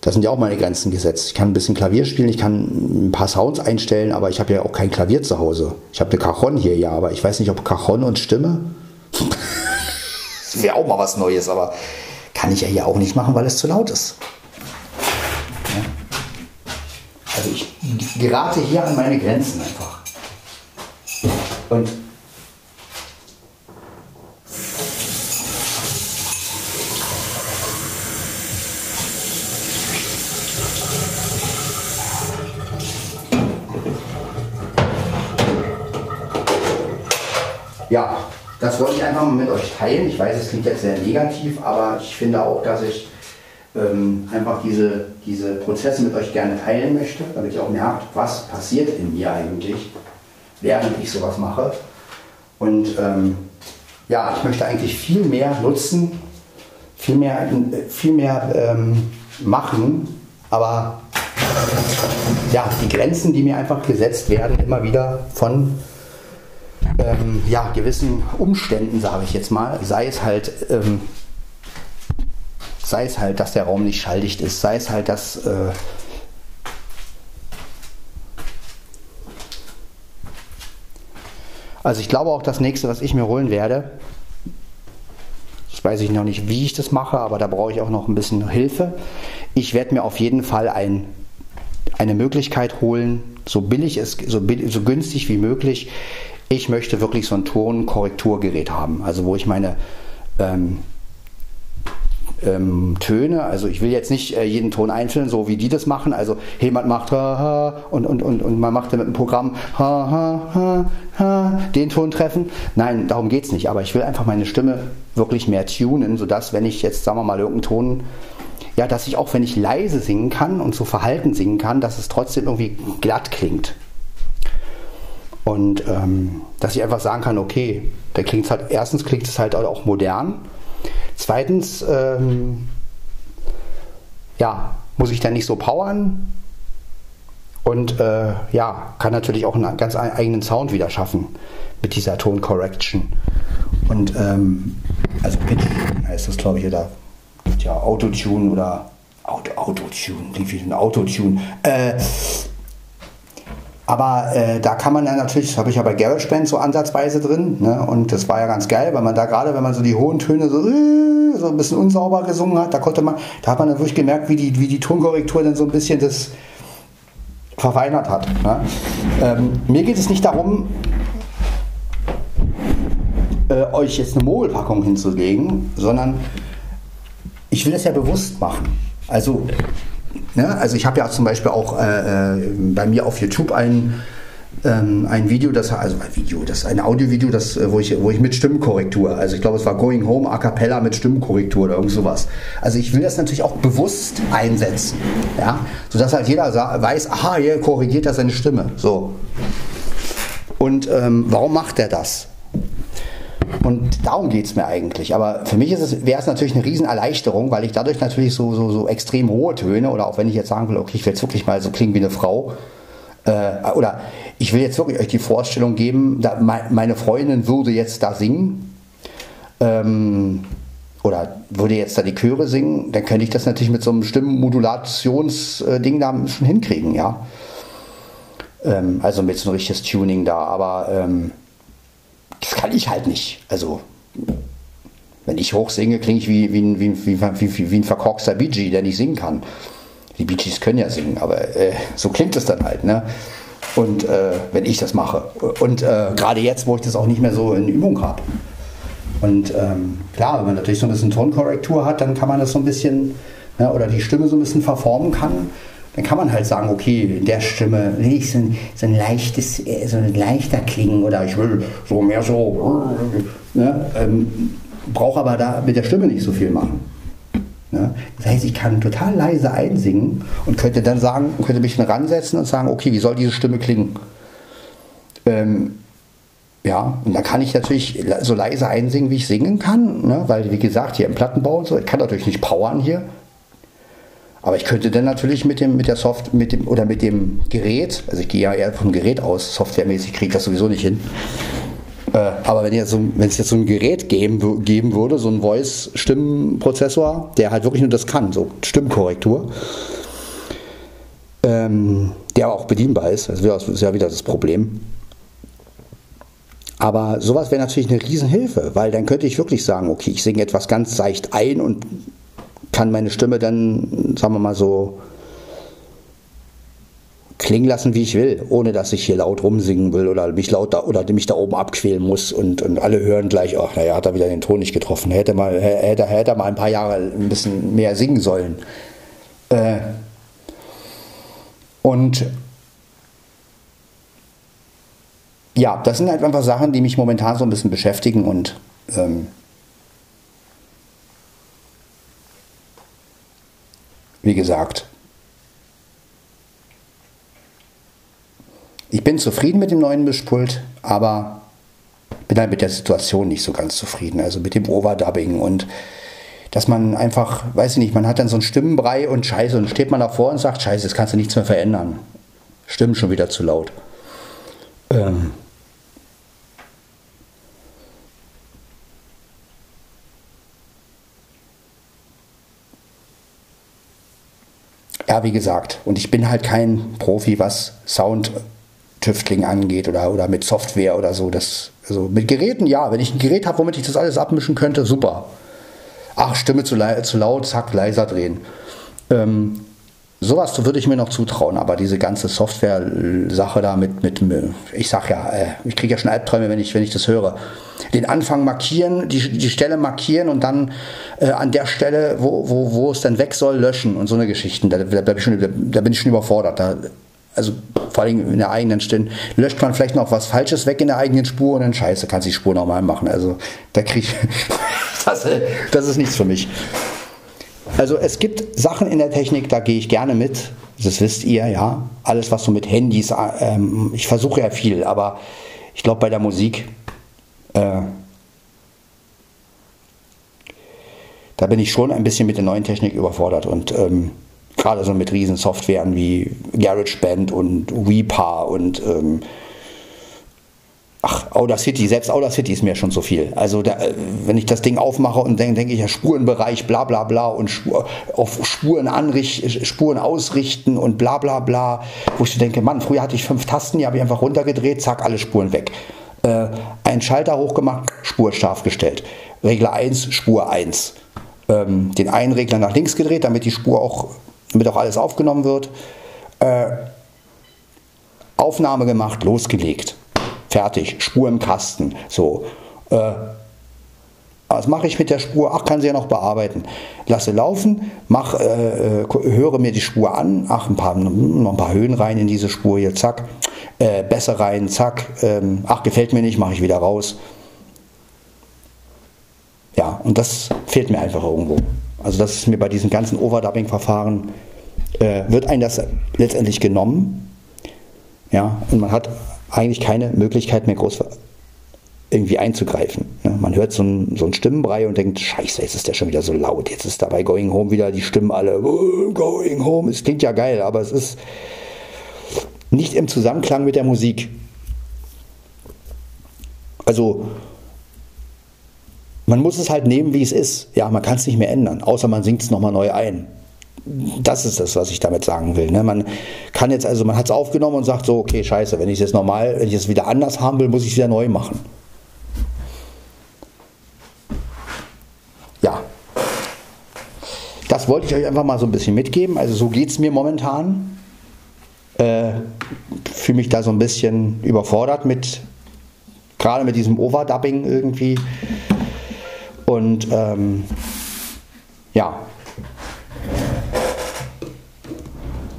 da sind ja auch meine Grenzen gesetzt. Ich kann ein bisschen Klavier spielen, ich kann ein paar Sounds einstellen, aber ich habe ja auch kein Klavier zu Hause. Ich habe eine Cajon hier, ja, aber ich weiß nicht, ob Cajon und Stimme. *laughs* wäre auch mal was Neues, aber kann ich ja hier auch nicht machen, weil es zu laut ist. Also ich gerate hier an meine Grenzen einfach. Und ja, das wollte ich einfach mal mit euch teilen. Ich weiß, es klingt jetzt sehr negativ, aber ich finde auch, dass ich ähm, einfach diese, diese Prozesse mit euch gerne teilen möchte, damit ihr auch merkt, was passiert in mir eigentlich während ich sowas mache. Und ähm, ja, ich möchte eigentlich viel mehr nutzen, viel mehr, viel mehr ähm, machen, aber ja, die Grenzen, die mir einfach gesetzt werden, immer wieder von ähm, ja, gewissen Umständen, sage ich jetzt mal, sei es halt ähm, sei es halt, dass der Raum nicht schalldicht ist, sei es halt, dass äh, Also ich glaube auch das nächste, was ich mir holen werde, das weiß ich noch nicht, wie ich das mache, aber da brauche ich auch noch ein bisschen Hilfe. Ich werde mir auf jeden Fall ein, eine Möglichkeit holen, so billig es, so, so günstig wie möglich. Ich möchte wirklich so ein Tonkorrekturgerät haben, also wo ich meine ähm, ähm, Töne. Also ich will jetzt nicht äh, jeden Ton einzeln, so wie die das machen. Also jemand macht ha, ha und, und, und, und man macht dann mit dem Programm ha, ha, ha, ha, den Ton treffen. Nein, darum geht es nicht. Aber ich will einfach meine Stimme wirklich mehr tunen, sodass, wenn ich jetzt, sagen wir mal, irgendeinen Ton ja, dass ich auch, wenn ich leise singen kann und so verhalten singen kann, dass es trotzdem irgendwie glatt klingt. Und ähm, dass ich einfach sagen kann, okay, da klingt halt, erstens klingt es halt auch modern Zweitens, ähm, ja, muss ich dann nicht so powern und äh, ja, kann natürlich auch einen ganz eigenen Sound wieder schaffen mit dieser Tone Correction. Und ähm, also Pitch heißt das, glaube ich, oder ja, Autotune oder Auto, Autotune, wie ein Autotune. Äh, aber äh, da kann man ja natürlich, das habe ich ja bei GarageBand so ansatzweise drin, ne? und das war ja ganz geil, weil man da gerade, wenn man so die hohen Töne so, so ein bisschen unsauber gesungen hat, da konnte man, da hat man dann wirklich gemerkt, wie die, wie die Tonkorrektur dann so ein bisschen das verfeinert hat. Ne? Ähm, mir geht es nicht darum, äh, euch jetzt eine Mogelpackung hinzulegen, sondern ich will es ja bewusst machen. Also Ne? Also ich habe ja zum Beispiel auch äh, äh, bei mir auf YouTube ein, ähm, ein Video, das also ein Video, das ein Audiovideo, das äh, wo ich wo ich mit Stimmkorrektur, also ich glaube es war Going Home a cappella mit Stimmkorrektur oder irgend sowas. Also ich will das natürlich auch bewusst einsetzen, ja, sodass halt jeder weiß, aha, hier korrigiert er seine Stimme, so. Und ähm, warum macht er das? Und darum geht es mir eigentlich. Aber für mich wäre es natürlich eine Riesenerleichterung, weil ich dadurch natürlich so, so, so extrem hohe Töne oder auch wenn ich jetzt sagen will, okay, ich will jetzt wirklich mal so klingen wie eine Frau, äh, oder ich will jetzt wirklich euch die Vorstellung geben, meine Freundin würde jetzt da singen, ähm, oder würde jetzt da die Chöre singen, dann könnte ich das natürlich mit so einem Stimmmodulationsding da schon hinkriegen, ja. Ähm, also mit so ein richtiges Tuning da, aber ähm, das kann ich halt nicht. Also wenn ich hochsinge, klinge ich wie, wie, wie, wie, wie, ein verkorkster Bee der nicht singen kann. Die Bee Gees können ja singen, aber äh, so klingt es dann halt. Ne? Und äh, wenn ich das mache. Und äh, gerade jetzt, wo ich das auch nicht mehr so in Übung habe. Und ähm, klar, wenn man natürlich so ein bisschen Tonkorrektur hat, dann kann man das so ein bisschen, ne, oder die Stimme so ein bisschen verformen kann, dann kann man halt sagen, okay, in der Stimme will ich so ein, so ein leichtes, äh, so ein leichter klingen oder ich will so mehr so, ne, ähm, brauche aber da mit der Stimme nicht so viel machen. Ne? Das heißt, ich kann total leise einsingen und könnte dann sagen, könnte mich dann ransetzen und sagen, okay, wie soll diese Stimme klingen? Ähm, ja, und dann kann ich natürlich so leise einsingen, wie ich singen kann, ne? weil wie gesagt, hier im Plattenbau und so, ich kann natürlich nicht powern hier. Aber ich könnte dann natürlich mit dem, mit der Soft, mit dem, oder mit dem Gerät, also ich gehe ja eher vom Gerät aus, softwaremäßig kriege ich das sowieso nicht hin, äh, aber wenn, jetzt so, wenn es jetzt so ein Gerät geben, geben würde, so ein Voice-Stimmenprozessor, der halt wirklich nur das kann, so Stimmkorrektur, ähm, der auch bedienbar ist, das ist ja wieder das Problem. Aber sowas wäre natürlich eine Riesenhilfe, weil dann könnte ich wirklich sagen, okay, ich singe etwas ganz seicht ein und kann meine Stimme dann, sagen wir mal so, klingen lassen, wie ich will, ohne dass ich hier laut rumsingen will oder mich laut da, oder mich da oben abquälen muss und, und alle hören gleich, ach naja, hat er wieder den Ton nicht getroffen. Hätte mal, hätte, hätte mal ein paar Jahre ein bisschen mehr singen sollen. Äh, und ja, das sind halt einfach Sachen, die mich momentan so ein bisschen beschäftigen und ähm, wie gesagt, Ich bin zufrieden mit dem neuen Mischpult, aber bin halt mit der Situation nicht so ganz zufrieden. Also mit dem Overdubbing und dass man einfach, weiß ich nicht, man hat dann so einen Stimmenbrei und Scheiße und steht man davor und sagt, Scheiße, jetzt kannst du nichts mehr verändern. Stimmen schon wieder zu laut. Ähm. Ja, wie gesagt, und ich bin halt kein Profi, was Sound Tüftling angeht oder, oder mit Software oder so. Das, also mit Geräten, ja. Wenn ich ein Gerät habe, womit ich das alles abmischen könnte, super. Ach, Stimme zu, zu laut, zack, leiser drehen. Ähm, sowas würde ich mir noch zutrauen, aber diese ganze Software-Sache da mit, mit, ich sag ja, äh, ich kriege ja schon Albträume, wenn ich, wenn ich das höre. Den Anfang markieren, die, die Stelle markieren und dann äh, an der Stelle, wo, wo, wo es dann weg soll, löschen und so eine Geschichten. Da, da, da, bin, ich schon, da bin ich schon überfordert. Da, also vor allem in der eigenen Stimme, löscht man vielleicht noch was Falsches weg in der eigenen Spur und dann scheiße, kannst die Spur nochmal machen. Also da krieg ich, *laughs* das, das ist nichts für mich. Also es gibt Sachen in der Technik, da gehe ich gerne mit. Das wisst ihr, ja. Alles, was so mit Handys, ähm, ich versuche ja viel, aber ich glaube bei der Musik, äh, da bin ich schon ein bisschen mit der neuen Technik überfordert und ähm, gerade so mit riesen Softwaren wie GarageBand und Weepa und ähm, ach, Audacity, selbst Audacity ist mir schon so viel. Also da, äh, wenn ich das Ding aufmache und denke, denke ich ja Spurenbereich, bla bla bla und Spur, auf Spuren, anricht, Spuren ausrichten und bla bla bla, wo ich so denke, Mann, früher hatte ich fünf Tasten, die habe ich einfach runtergedreht, zack, alle Spuren weg. Äh, einen Schalter hochgemacht, Spur scharf gestellt. Regler 1, Spur 1. Ähm, den einen Regler nach links gedreht, damit die Spur auch damit auch alles aufgenommen wird. Äh, Aufnahme gemacht, losgelegt. Fertig, Spur im Kasten. So. Äh, was mache ich mit der Spur? Ach, kann sie ja noch bearbeiten. Lasse laufen, mach, äh, äh höre mir die Spur an. Ach, ein paar, noch ein paar Höhen rein in diese Spur hier, zack. Äh, besser rein, zack. Ähm, ach, gefällt mir nicht, mache ich wieder raus. Ja, und das fehlt mir einfach irgendwo. Also das ist mir bei diesen ganzen Overdubbing-Verfahren, äh, wird einem das letztendlich genommen. Ja, und man hat eigentlich keine Möglichkeit mehr groß irgendwie einzugreifen. Ne? Man hört so einen, so Stimmenbrei und denkt, scheiße, jetzt ist der schon wieder so laut. Jetzt ist da bei Going Home wieder die Stimmen alle, Going Home. Es klingt ja geil, aber es ist nicht im Zusammenklang mit der Musik. Also man muss es halt nehmen, wie es ist. Ja, man kann es nicht mehr ändern, außer man singt es nochmal neu ein das ist das, was ich damit sagen will. Ne? Man kann jetzt also, man hat es aufgenommen und sagt so, okay, scheiße, wenn ich es jetzt normal, wenn ich es wieder anders haben will, muss ich es wieder neu machen. Ja. Das wollte ich euch einfach mal so ein bisschen mitgeben. Also so geht es mir momentan. Äh, Fühle mich da so ein bisschen überfordert mit, gerade mit diesem Overdubbing irgendwie. Und ähm, ja,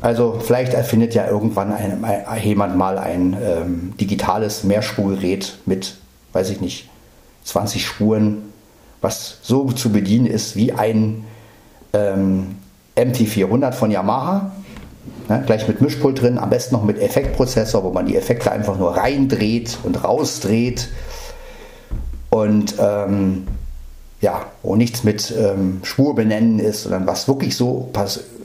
Also vielleicht erfindet ja irgendwann ein, jemand mal ein ähm, digitales Mehrspurgerät mit, weiß ich nicht, 20 Spuren, was so zu bedienen ist wie ein ähm, MT400 von Yamaha. Ne, gleich mit Mischpult drin, am besten noch mit Effektprozessor, wo man die Effekte einfach nur reindreht und rausdreht. Und ähm, ja, wo nichts mit ähm, Spur benennen ist, sondern was wirklich so,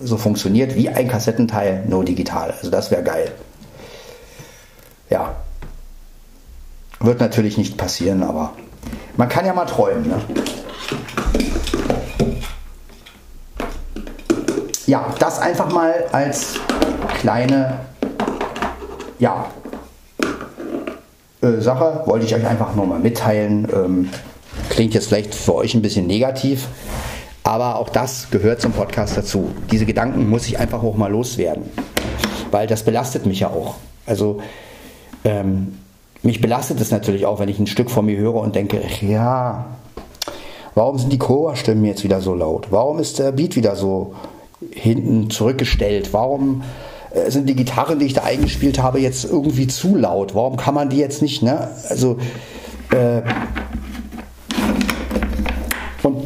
so funktioniert wie ein Kassettenteil, nur digital. Also das wäre geil. Ja. Wird natürlich nicht passieren, aber man kann ja mal träumen. Ne? Ja, das einfach mal als kleine ja, äh, Sache. Wollte ich euch einfach nur mal mitteilen. Ähm, klingt jetzt vielleicht für euch ein bisschen negativ, aber auch das gehört zum Podcast dazu. Diese Gedanken muss ich einfach auch mal loswerden, weil das belastet mich ja auch. Also ähm, mich belastet es natürlich auch, wenn ich ein Stück von mir höre und denke, ja, warum sind die Chor-Stimmen jetzt wieder so laut? Warum ist der Beat wieder so hinten zurückgestellt? Warum äh, sind die Gitarren, die ich da eingespielt habe, jetzt irgendwie zu laut? Warum kann man die jetzt nicht, ne? Also, äh,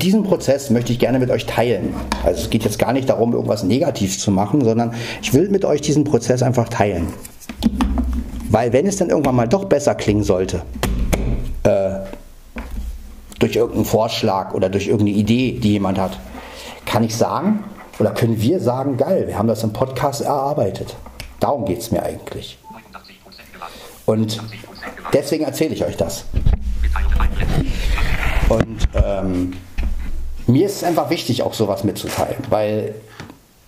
diesen Prozess möchte ich gerne mit euch teilen. Also es geht jetzt gar nicht darum, irgendwas negativ zu machen, sondern ich will mit euch diesen Prozess einfach teilen. Weil wenn es dann irgendwann mal doch besser klingen sollte, äh, durch irgendeinen Vorschlag oder durch irgendeine Idee, die jemand hat, kann ich sagen, oder können wir sagen, geil, wir haben das im Podcast erarbeitet. Darum geht es mir eigentlich. Und deswegen erzähle ich euch das. Und ähm, mir ist es einfach wichtig, auch sowas mitzuteilen, weil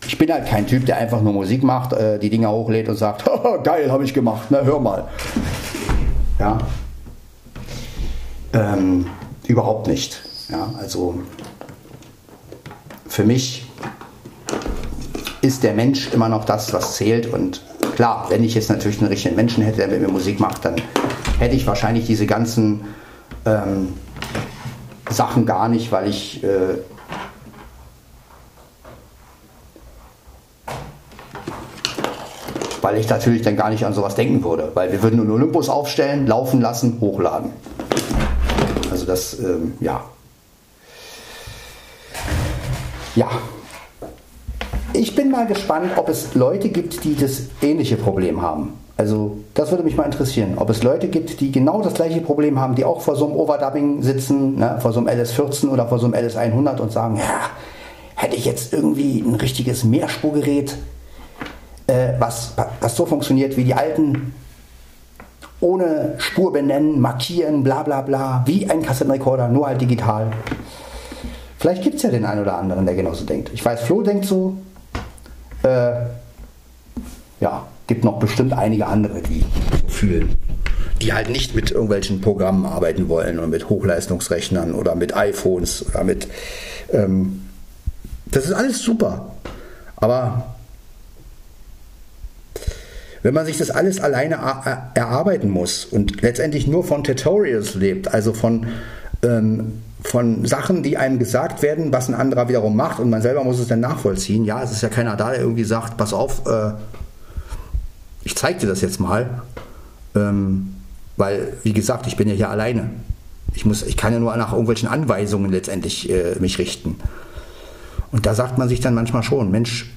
ich bin halt kein Typ, der einfach nur Musik macht, äh, die Dinger hochlädt und sagt, *laughs* geil, habe ich gemacht, na hör mal. Ja. Ähm, überhaupt nicht. Ja, also für mich ist der Mensch immer noch das, was zählt. Und klar, wenn ich jetzt natürlich einen richtigen Menschen hätte, der mit mir Musik macht, dann hätte ich wahrscheinlich diese ganzen ähm, Sachen gar nicht, weil ich äh, weil ich natürlich dann gar nicht an sowas denken würde, weil wir würden einen Olympus aufstellen, laufen lassen, hochladen. Also das, ähm, ja. Ja, ich bin mal gespannt, ob es Leute gibt, die das ähnliche Problem haben. Also das würde mich mal interessieren, ob es Leute gibt, die genau das gleiche Problem haben, die auch vor so einem Overdubbing sitzen, ne, vor so einem LS14 oder vor so einem LS100 und sagen, ja, hätte ich jetzt irgendwie ein richtiges Mehrspurgerät, äh, was, was so funktioniert wie die alten, ohne Spur benennen, markieren, bla bla bla, wie ein Kassettenrekorder, nur halt digital. Vielleicht gibt es ja den einen oder anderen, der genauso denkt. Ich weiß, Flo denkt so, äh, ja, gibt noch bestimmt einige andere, die fühlen. Die halt nicht mit irgendwelchen Programmen arbeiten wollen und mit Hochleistungsrechnern oder mit iPhones oder mit. Ähm, das ist alles super. Aber wenn man sich das alles alleine erarbeiten muss und letztendlich nur von Tutorials lebt, also von ähm, von Sachen, die einem gesagt werden, was ein anderer wiederum macht und man selber muss es dann nachvollziehen. Ja, es ist ja keiner da, der irgendwie sagt, pass auf, äh, ich zeige dir das jetzt mal, ähm, weil, wie gesagt, ich bin ja hier alleine. Ich, muss, ich kann ja nur nach irgendwelchen Anweisungen letztendlich äh, mich richten. Und da sagt man sich dann manchmal schon, Mensch,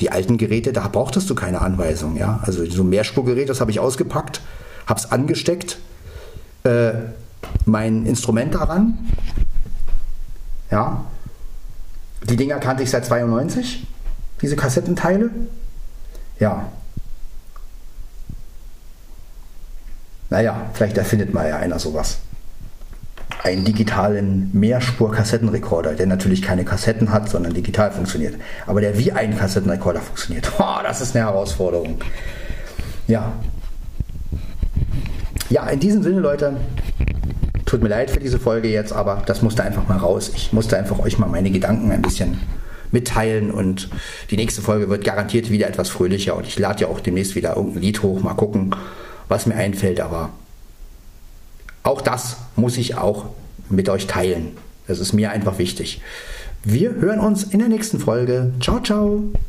die alten Geräte, da brauchtest du keine Anweisung. Ja? Also so ein Mehrspurgerät, das habe ich ausgepackt, habe es angesteckt, äh, mein Instrument daran. Ja. Die Dinger kannte ich seit 92, diese Kassettenteile. Ja. Naja, vielleicht erfindet mal ja einer sowas. Einen digitalen Mehrspur-Kassettenrekorder, der natürlich keine Kassetten hat, sondern digital funktioniert. Aber der wie ein Kassettenrekorder funktioniert. *laughs* Oh, das ist eine Herausforderung. Ja. Ja, in diesem Sinne, Leute, Tut mir leid für diese Folge jetzt, aber das musste einfach mal raus. Ich musste einfach euch mal meine Gedanken ein bisschen mitteilen und die nächste Folge wird garantiert wieder etwas fröhlicher und ich lade ja auch demnächst wieder irgendein Lied hoch, mal gucken, was mir einfällt, aber auch das muss ich auch mit euch teilen. Das ist mir einfach wichtig. Wir hören uns in der nächsten Folge. Ciao, ciao.